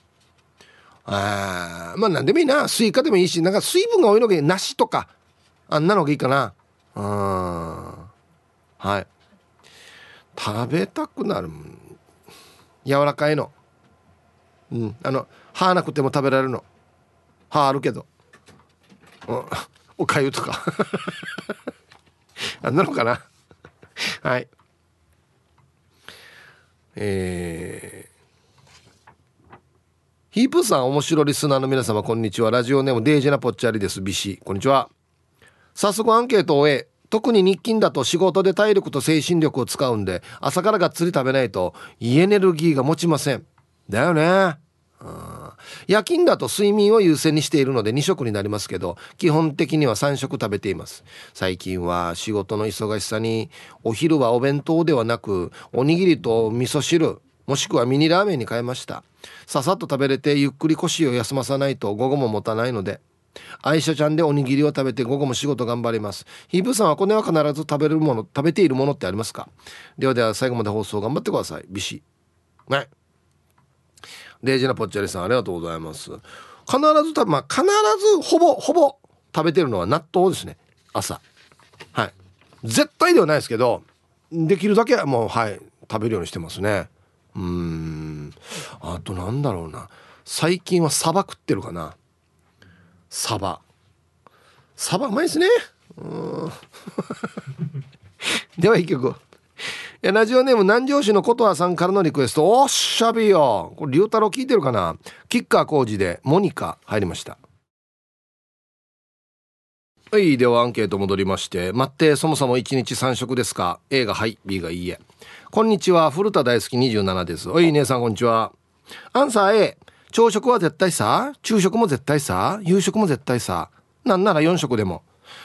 あまあ何でもいいな。スイカでもいいしなんか水分が多いのがいい梨とかあんなのがいいかな。うんはい。食べたくなる柔らかいの。うん。あの歯なくても食べられるの。歯あるけど、うん、おかゆとか。あんなのかな。はい。えー、ヒープさん面白リスナーの皆様こんにちは。ラジオネームデイジェナポッチャリです。ビシ。こんにちは。早速アンケートを終え特に日勤だと仕事で体力と精神力を使うんで朝からがっつり食べないとエネルギーが持ちません。だよね。夜勤だと睡眠を優先にしているので2食になりますけど基本的には3食食べています。最近は仕事の忙しさにお昼はお弁当ではなくおにぎりと味噌汁もしくはミニラーメンに変えました。ささっと食べれてゆっくり腰を休まさないと午後も持たないので。愛車ちゃんでおにぎりを食べて午後も仕事頑張ります。ヒープさんはこれは必ず食べるもの食べているものってありますか？ではでは最後まで放送頑張ってください。ビシはいデイジーなぽっちゃりさんありがとうございます。必ずたまあ必ずほぼほぼ食べてるのは納豆ですね。朝。はい。絶対ではないですけどできるだけもうはい食べるようにしてますね。うん。あとなんだろうな。最近はサバ食ってるかな。サバ。サバうまいですね。うん。では一曲。ラジオネーム南城市の琴葉さんからのリクエスト。おっしゃびよ。これ龍太郎聞いてるかな。キッカー工事でモニカ入りました。はい。ではアンケート戻りまして。待ってそもそも1日3食ですか？A がはい。B がいいえ。こんにちは。古田大好き27です。おい姉さんこんにちは。アンサー A 朝食は絶対さ。昼食も絶対さ。夕食も絶対さ。なんなら4食でも。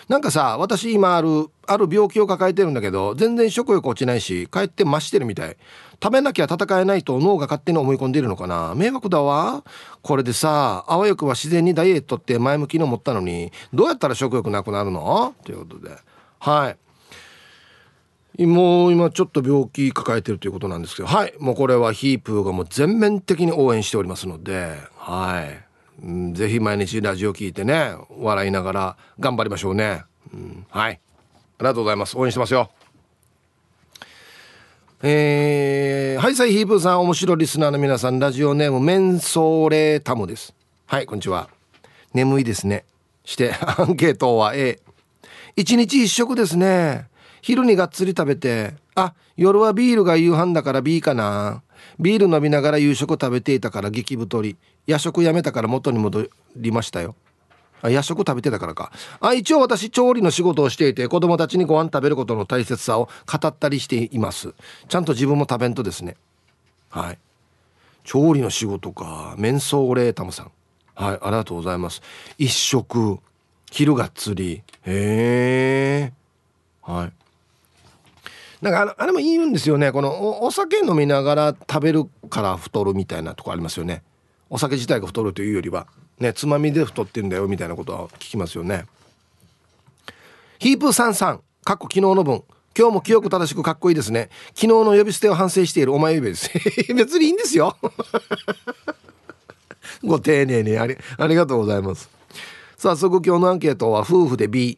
なんかさ私今あるある病気を抱えてるんだけど全然食欲落ちないしかえって増してるみたい。食べなきゃ戦えないと脳が勝手に思い込んでいるのかな。迷惑だわ。これでさあわよくは自然にダイエットって前向きに思ったのにどうやったら食欲なくなるの？ということで。はい。今ちょっと病気抱えてるということなんですけど。はい。もうこれはヒープーがもう全面的に応援しておりますので。はい。ぜひ毎日ラジオ聞いてね笑いながら頑張りましょうね、うん、はい。ありがとうございます。応援してますよ。えー、はいサイヒープーさん面白いリスナーの皆さんラジオネームメンソーレタムです。はいこんにちは。眠いですね。してアンケートは A 一日一食ですね。昼にがっつり食べてあ夜はビールが夕飯だから B かな。ビール飲みながら夕食食べていたから激太り。夜食やめたから元に戻りましたよ。あ夜食食べてたからか。あ一応私調理の仕事をしていて子供たちにご飯食べることの大切さを語ったりしています。ちゃんと自分も食べんとですね。はい。調理の仕事か。メンソーレータムさん。はいありがとうございます。一食昼がっつり。へえはい。なんかあのあれも言うんですよね。このお酒飲みながら食べるから太るみたいなとこありますよね。お酒自体が太るというよりはねつまみで太ってんだよみたいなことは聞きますよね。ヒープさんさんかっこ昨日の分。今日も記憶正しくかっこいいですね。昨日の呼び捨てを反省しているお前呼びです。別にいいんですよ。ご丁寧に。ありありがとうございます。早速今日のアンケートは夫婦で B1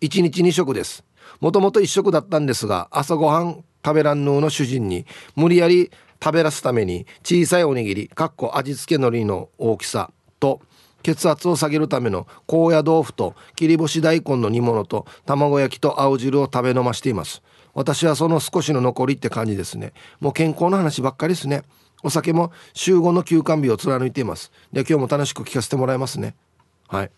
日2食です。もともと一食だったんですが朝ごはん食べらんぬの主人に無理やり食べらすために小さいおにぎりかっこ味付け海苔の大きさと血圧を下げるための高野豆腐と切り干し大根の煮物と卵焼きと青汁を食べ飲ましています。私はその少しの残りって感じですね。もう健康の話ばっかりですね。お酒も週5の休館日を貫いています。で今日も楽しく聞かせてもらいますね。はい。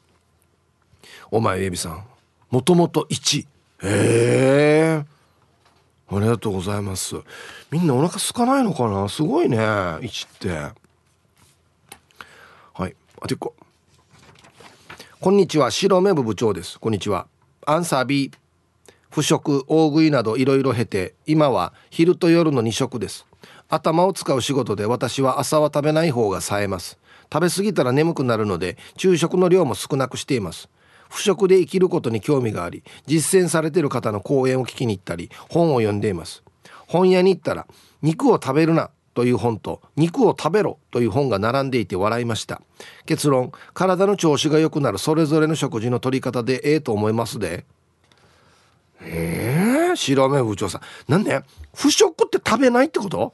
お前エビさんもともと1へえありがとうございます。みんなお腹空かないのかな？すごいね1って。はいあと1個。こんにちは白目部部長です。こんにちは。アンサー B 不食大食いなどいろいろ経て今は昼と夜の2食です。頭を使う仕事で私は朝は食べない方が冴えます。食べ過ぎたら眠くなるので昼食の量も少なくしています。不食で生きることに興味があり実践されている方の講演を聞きに行ったり本を読んでいます。本屋に行ったら肉を食べるなという本と肉を食べろという本が並んでいて笑いました。結論体の調子が良くなるそれぞれの食事の取り方でええと思いますで。ええ？ー、白目部長さん。なんで不食って食べないってこと？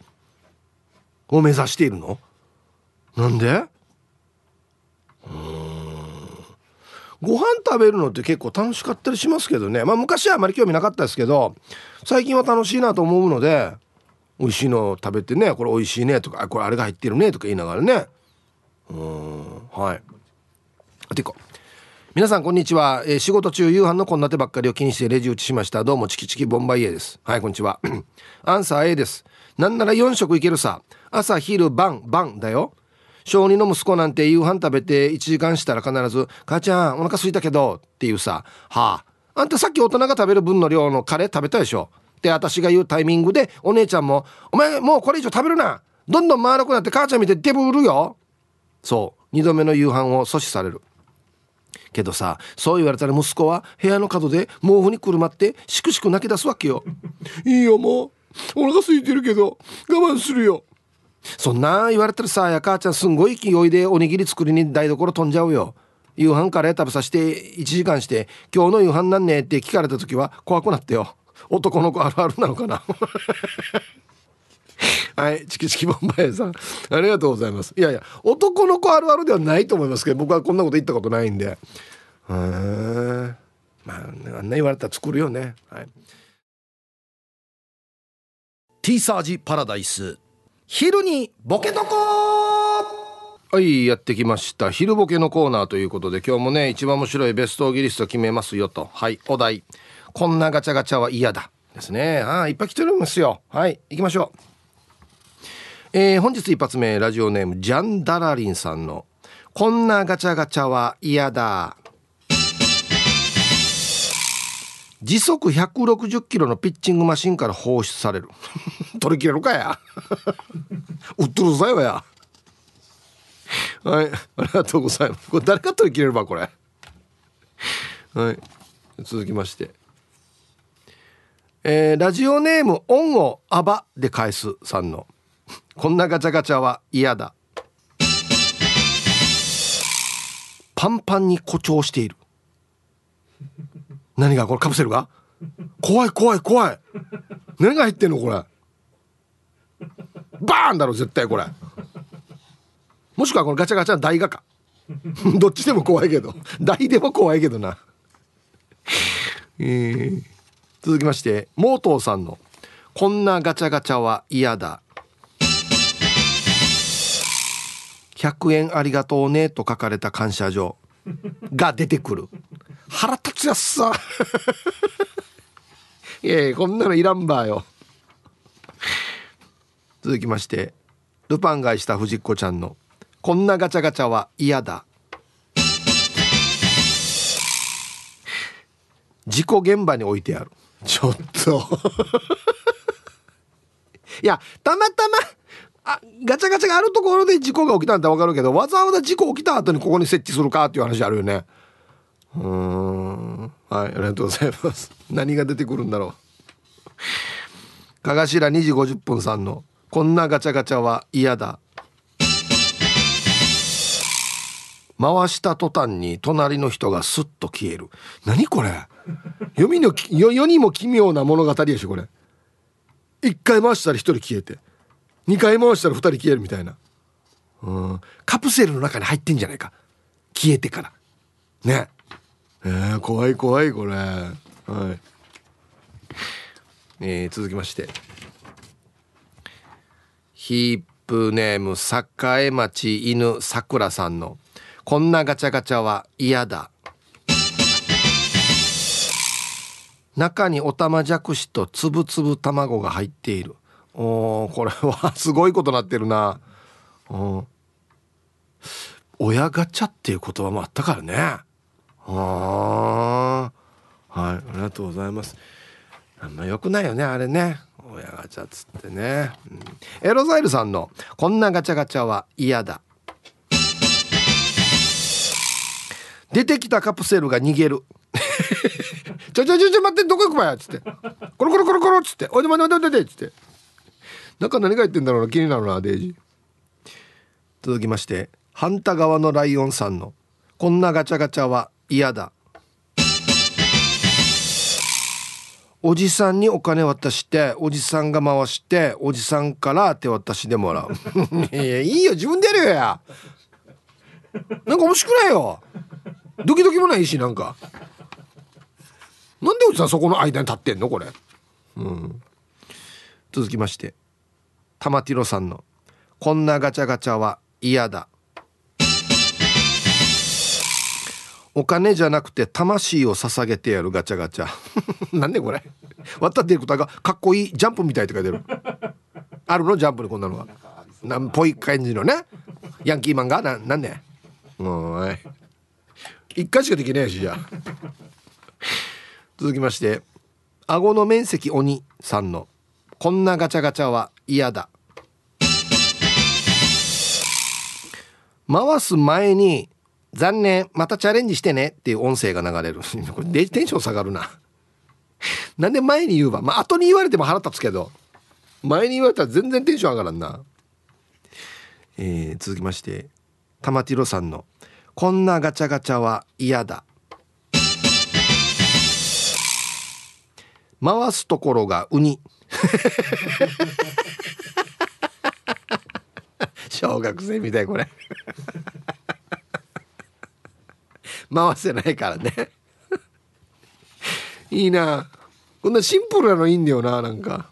を目指しているの？なんで？うんご飯食べるのって結構楽しかったりしますけどね。まあ昔はあまり興味なかったですけど最近は楽しいなと思うので美味しいの食べてねこれ美味しいねとかこれあれが入ってるねとか言いながらね。うんはい。あてか皆さんこんにちは、えー、仕事中夕飯の献立ばっかりを気にしてレジ打ちしました。どうもチキチキボンバイエです。はいこんにちは。アンサー A です。なんなら4食いけるさ。朝昼晩晩だよ。小児の息子なんて夕飯食べて1時間したら必ず「母ちゃんお腹すいたけど」っていうさ「はあ。あんたさっき大人が食べる分の量のカレー食べたでしょ」って私が言うタイミングでお姉ちゃんも「お前もうこれ以上食べるな。どんどん丸くなって母ちゃん見てデブるよ」そう。2度目の夕飯を阻止される。けどさそう言われたら息子は部屋の角で毛布にくるまってしくしく泣き出すわけよいいよもう。お腹空いてるけど我慢するよ。そんな言われてるさや母ちゃんすんごい勢いでおにぎり作りに台所飛んじゃうよ。夕飯カレー食べさせて1時間して「今日の夕飯なんね?」って聞かれた時は怖くなってよ。男の子あるあるなのかな。はいチキチキボンバイさん。ありがとうございます。いやいや男の子あるあるではないと思いますけど僕はこんなこと言ったことないんで。へえまああんな言われたら作るよね。はい。T サージパラダイス。昼にボケとこはいやってきました。昼ボケのコーナーということで今日もね一番面白いベストギリスト決めますよと。はいお題。こんなガチャガチャは嫌だ。ですね。あいっぱい来てるんですよ。はい行きましょう。えー、本日一発目ラジオネームジャンダラリンさんのこんなガチャガチャは嫌だ。時速160キロのピッチングマシンから放出される。取り切れるかや。売っとるぞよや。はいありがとうございます。これ誰が取り切れるばこれ。はい続きまして。えー、ラジオネーム「オンをあば」で返すさんの「こんなガチャガチャは嫌だ」パンパンに誇張している。何がこれカプセルが？怖い怖い怖い。何が入ってんの？これ。バーンだろ絶対これ。もしくはこのガチャガチャの台画か。どっちでも怖いけど。台でも怖いけどな。えー、続きましてモートーさんの「こんなガチャガチャは嫌だ」100円ありがとうねと書かれた感謝状。が出てくる。腹立つやつさ。いやいやこんなのいらんばよ。続きましてルパン買いした藤子ちゃんの「こんなガチャガチャは嫌だ」事故現場に置いてある。ちょっと。いやたまたまあガチャガチャがあるところで事故が起きたんだ分かるけどわざわざ事故起きた後にここに設置するかっていう話あるよね。うん。はいありがとうございます。何が出てくるんだろう。かがしら2時50分さんの「こんなガチャガチャは嫌だ」回した途端に隣の人がスッと消える。何これ。読みの世にも奇妙な物語でしょこれ。一回回したら一人消えて。二回回したら二人消えるみたいな。うん。カプセルの中に入ってんじゃないか。消えてから。ね。えー、怖い怖いこれ。はい。えー、続きまして。ヒープネーム栄町犬さくらさんの「こんなガチャガチャは嫌だ」中におたまじゃくしとつぶつぶ卵が入っている。おこれは すごいことなってるな。親ガチャっていう言葉もあったからね。あはいありがとうございます。あんまよくないよねあれね。親ガチャっつってね、うん、エロザイルさんの「こんなガチャガチャは嫌だ」出てきたカプセルが逃げる。ちょちょちょちょ待ってどこ行くばやっつって。コロコロコロコロっつって。おいで待って待って待ってっつって。中何が言ってんだろうな気になるなデイジー。続きまして反対側のライオンさんの「こんなガチャガチャは嫌だ」おじさんにお金渡しておじさんが回しておじさんから手渡しでもらう。いやいいよ自分でやるよや。なんか面白くないよ。ドキドキもないしなんか。なんでおじさんそこの間に立ってんのこれ。うん。続きまして玉ティロさんの「こんなガチャガチャは嫌だ」お金じゃなくて魂を捧げてやるガチャガチャ。なんでこれ？渡っていることがかっこいいジャンプみたいって書いてる。あるの？ジャンプにこんなのがなんぽい感じのね。ヤンキーマンがななんで？うん一回しかできないしじゃ続きまして顎の面積鬼さんの。こんなガチャガチャは嫌だ。回す前に残念またチャレンジしてねっていう音声が流れる。これテンション下がるな。なんで前に言うわ？まあ後に言われても腹立つけど。前に言われたら全然テンション上がらんな。えー、続きまして玉ティロさんの「こんなガチャガチャは嫌だ」回すところがウニ。小学生みたいこれ。回せないからね。いいな。こんなシンプルなのいいんだよななんか。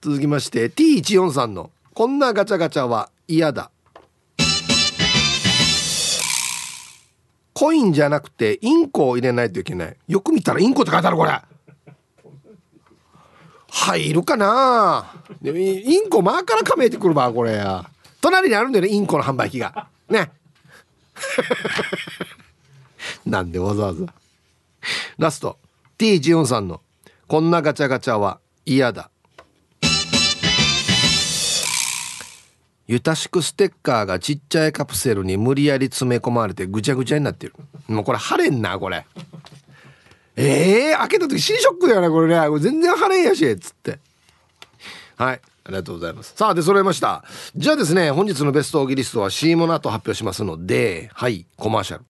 続きまして T143 の「こんなガチャガチャは嫌だ」コインじゃなくてインコを入れないといけない。よく見たらインコって書いてあるこれ。入るかな。でインコ前からかめてくるばこれ。や隣にあるんだよねインコの販売機が。ね。なんでわざわざ。ラスト。T14 さんの「こんなガチャガチャは嫌だ」ゆたしくステッカーがちっちゃいカプセルに無理やり詰め込まれてぐちゃぐちゃになってる。もうこれ晴れんなこれ。ええー、開けた時新ショックだよねこれね。これ全然晴れんやしっつって。はいありがとうございます。さあで揃いました。じゃあですね本日のベストオギリストは CM の後発表しますのではいコマーシャル。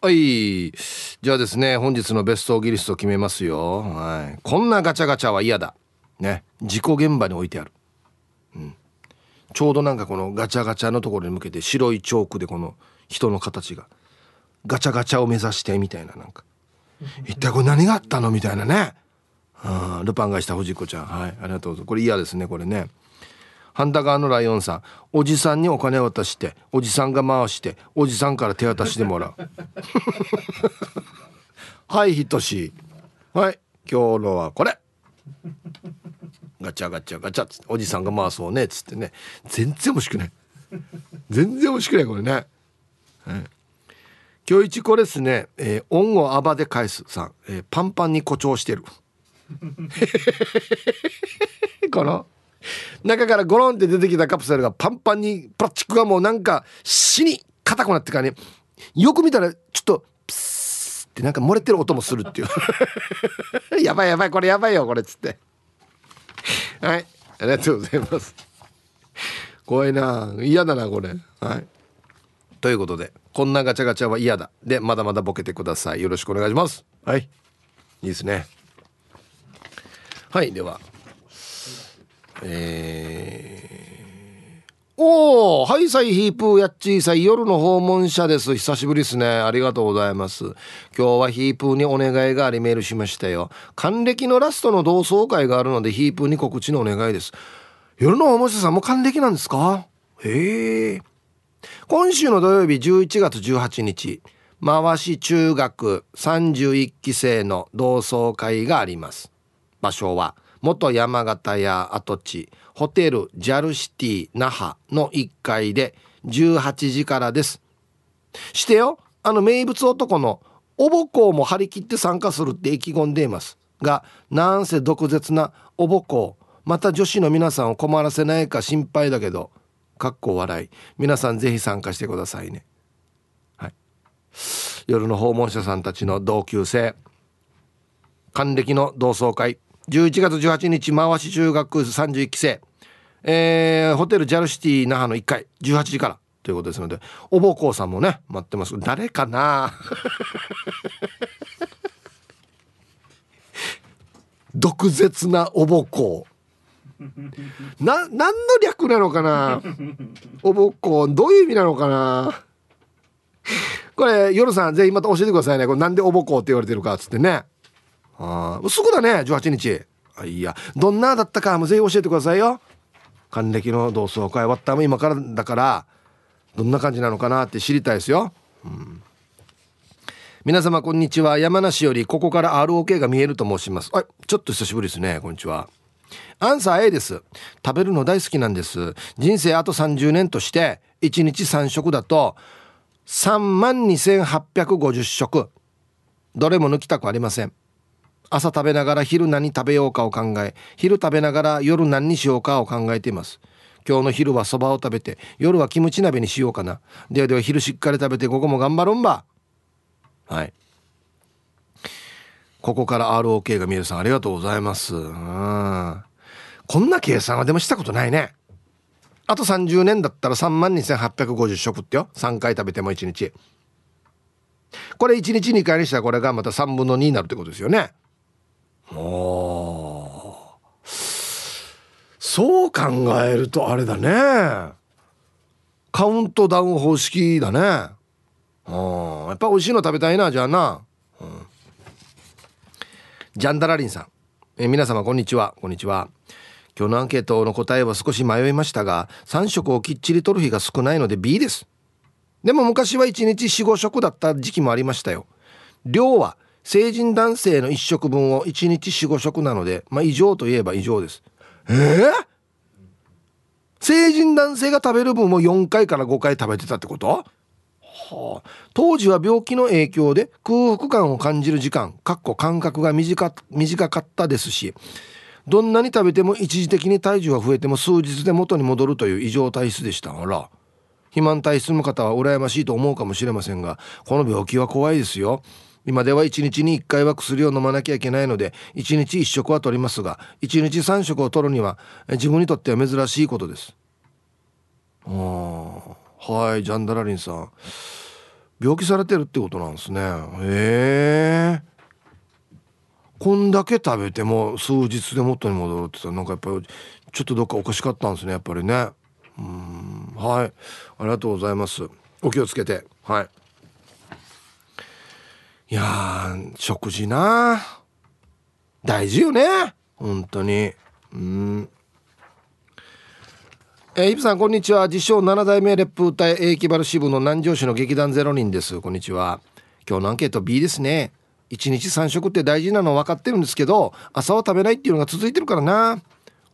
はい。じゃあですね本日のベストオギリスト決めますよ。はい。こんなガチャガチャは嫌だ。ね。事故現場に置いてある。うん。ちょうどなんかこのガチャガチャのところに向けて白いチョークでこの人の形が。ガチャガチャを目指してみたいななんか。一体これ何があったの？みたいなね。あルパンがした藤子ちゃん。はい。ありがとうございます。これ嫌ですねこれね。反対側のライオンさんおじさんにお金を渡しておじさんが回しておじさんから手渡しでもらう。はいひとしはい。今日のはこれ。ガチャガチャガチャっつっておじさんが回そうねっつってね。全然欲しくない。全然欲しくないこれね、はい。今日一これですね、えー、恩をあばで返すさん、えー、パンパンに誇張してる。この中からゴロンって出てきたカプセルがパンパンにプラスチックがもうなんか死に硬くなってからね。よく見たらちょっとプスってなんか漏れてる音もするっていう。やばいやばいこれやばいよこれっつって。はい。ありがとうございます。怖いな。嫌だなこれ。はい。ということでこんなガチャガチャは嫌だ。でまだまだボケてください。よろしくお願いします。はい。いいですね。はいでは。えー、おおはいさいヒープーやっちーさい夜の訪問者です。久しぶりですね。ありがとうございます。今日はヒープーにお願いがありメールしましたよ。還暦のラストの同窓会があるのでヒープーに告知のお願いです。夜の訪問者さんも還暦なんですか？へえ今週の土曜日11月18日。回し中学31期生の同窓会があります。場所は元山形屋跡地ホテルジャルシティ那覇の1階で18時からです。してよあの名物男のおぼこうも張り切って参加するって意気込んでいます。がなんせ毒舌なおぼこう。また女子の皆さんを困らせないか心配だけどかっこ笑い。皆さんぜひ参加してくださいね。はい。夜の訪問者さんたちの同級生。還暦の同窓会。11月18日回し中学31期生。えー、ホテルジャルシティ那覇の1階。18時から。ということですのでおぼこうさんもね待ってます。誰かな？毒舌なおぼこう。な何の略なのかな？おぼこうどういう意味なのかな？これ夜さんぜひまた教えてくださいね。これなんでおぼこうって言われてるかっつってね。ああすぐだね18日。あいやどんなだったかもぜひ教えてくださいよ。還暦の同窓会終わったも今からだからどんな感じなのかなって知りたいですよ、うん、皆様こんにちは。山梨よりここから ROK が見えると申します。あちょっと久しぶりですねこんにちはアンサー A です。食べるの大好きなんです。人生あと30年として1日3食だと3万2850食。どれも抜きたくありません。朝食べながら昼何食べようかを考え昼食べながら夜何にしようかを考えています。今日の昼はそばを食べて夜はキムチ鍋にしようかな。ではでは昼しっかり食べて午後も頑張ろんば。はい。ここから ROK が見えるさんありがとうございます。うん。こんな計算はでもしたことないね。あと30年だったら32,850食ってよ。3回食べても1日。これ1日2回にしたらこれがまた3分の2になるってことですよね。おそう考えるとあれだね。カウントダウン方式だね。うんやっぱ美味しいの食べたいなじゃあな、ジャンダラリンさん。え皆様こんにちは。こんにちは。今日のアンケートの答えは少し迷いましたが3食をきっちりとる日が少ないので B です。でも昔は1日45食だった時期もありましたよ。量は成人男性の1食分を1日45食なので、まあ、異常といえば異常です。えー、成人男性が食べる分を4回から5回食べてたってこと？はあ、当時は病気の影響で空腹感を感じる時間かっこ感覚が短短かったですしどんなに食べても一時的に体重が増えても数日で元に戻るという異常体質でしたあら肥満体質の方は羨ましいと思うかもしれませんがこの病気は怖いですよ。今では1日に1回は薬を飲まなきゃいけないので1日1食は取りますが1日3食を取るには自分にとっては珍しいことです。あはいジャンダラリンさん。病気されてるってことなんですね。へえこんだけ食べても数日で元に戻るってさなんかやっぱりちょっとどっかおかしかったんですねやっぱりね。うん。はい。ありがとうございます。お気をつけて。はい。いや食事な大事よね。本当に。うん。えー、イブさんこんにちは。自称7代目烈風隊英気原支部の南城市の劇団ゼロ人です。こんにちは。今日のアンケート B ですね。1日3食って大事なの分かってるんですけど朝は食べないっていうのが続いてるからな。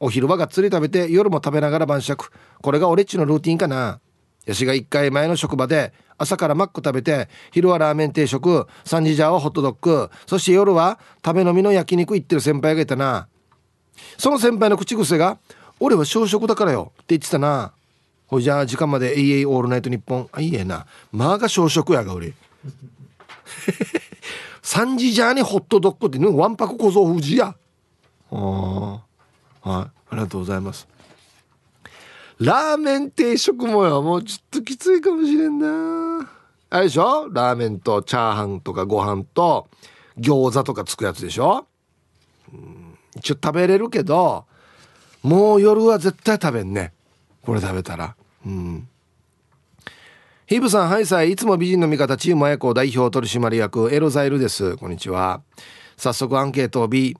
お昼はがっつり食べて夜も食べながら晩酌。これが俺っちのルーティンかな。ヤシが1回前の職場で朝からマック食べて昼はラーメン定食3時じゃはホットドッグそして夜は食べ飲みの焼肉行ってる先輩がいたな。その先輩の口癖が「俺は小食だからよ」って言ってたな。ほいじゃあ時間まで AA オールナイトニッポン。あいいえな。まあが小食やが俺。3時じゃあにホットドッグってわんぱく小僧富士や。あはい。ありがとうございます。ラーメン定食もよ。もうちょっときついかもしれんな。あれでしょ？ラーメンとチャーハンとかご飯と餃子とかつくやつでしょ、うん、一応食べれるけどもう夜は絶対食べんね。これ食べたら。うん。ヒブさん、ハイサイ、いつも美人の味方、チーム綾子代表取締役、エロザイルです。こんにちは。早速アンケートを B。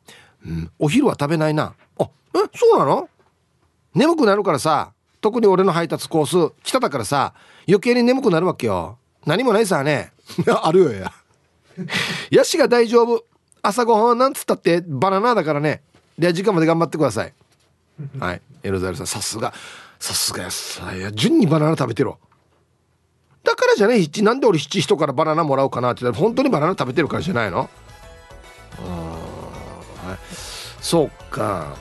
うん、お昼は食べないな。あ、え、そうなの？眠くなるからさ、特に俺の配達コース北だからさ。余計に眠くなるわけよ。何もないさね。あるよや。ヤシが大丈夫。朝ごはんなんつったってバナナだからね。では時間まで頑張ってください。はい。エロザイルさんさすがさすがやさや順にバナナ食べてろ。だからじゃね七なんで俺七人からバナナもらおうかなって言ったら本当にバナナ食べてるからじゃないの？あはい、そうか。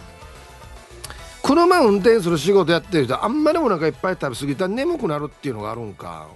車運転する仕事やってる人あんまりお腹いっぱい食べ過ぎたら眠くなるっていうのがあるんか。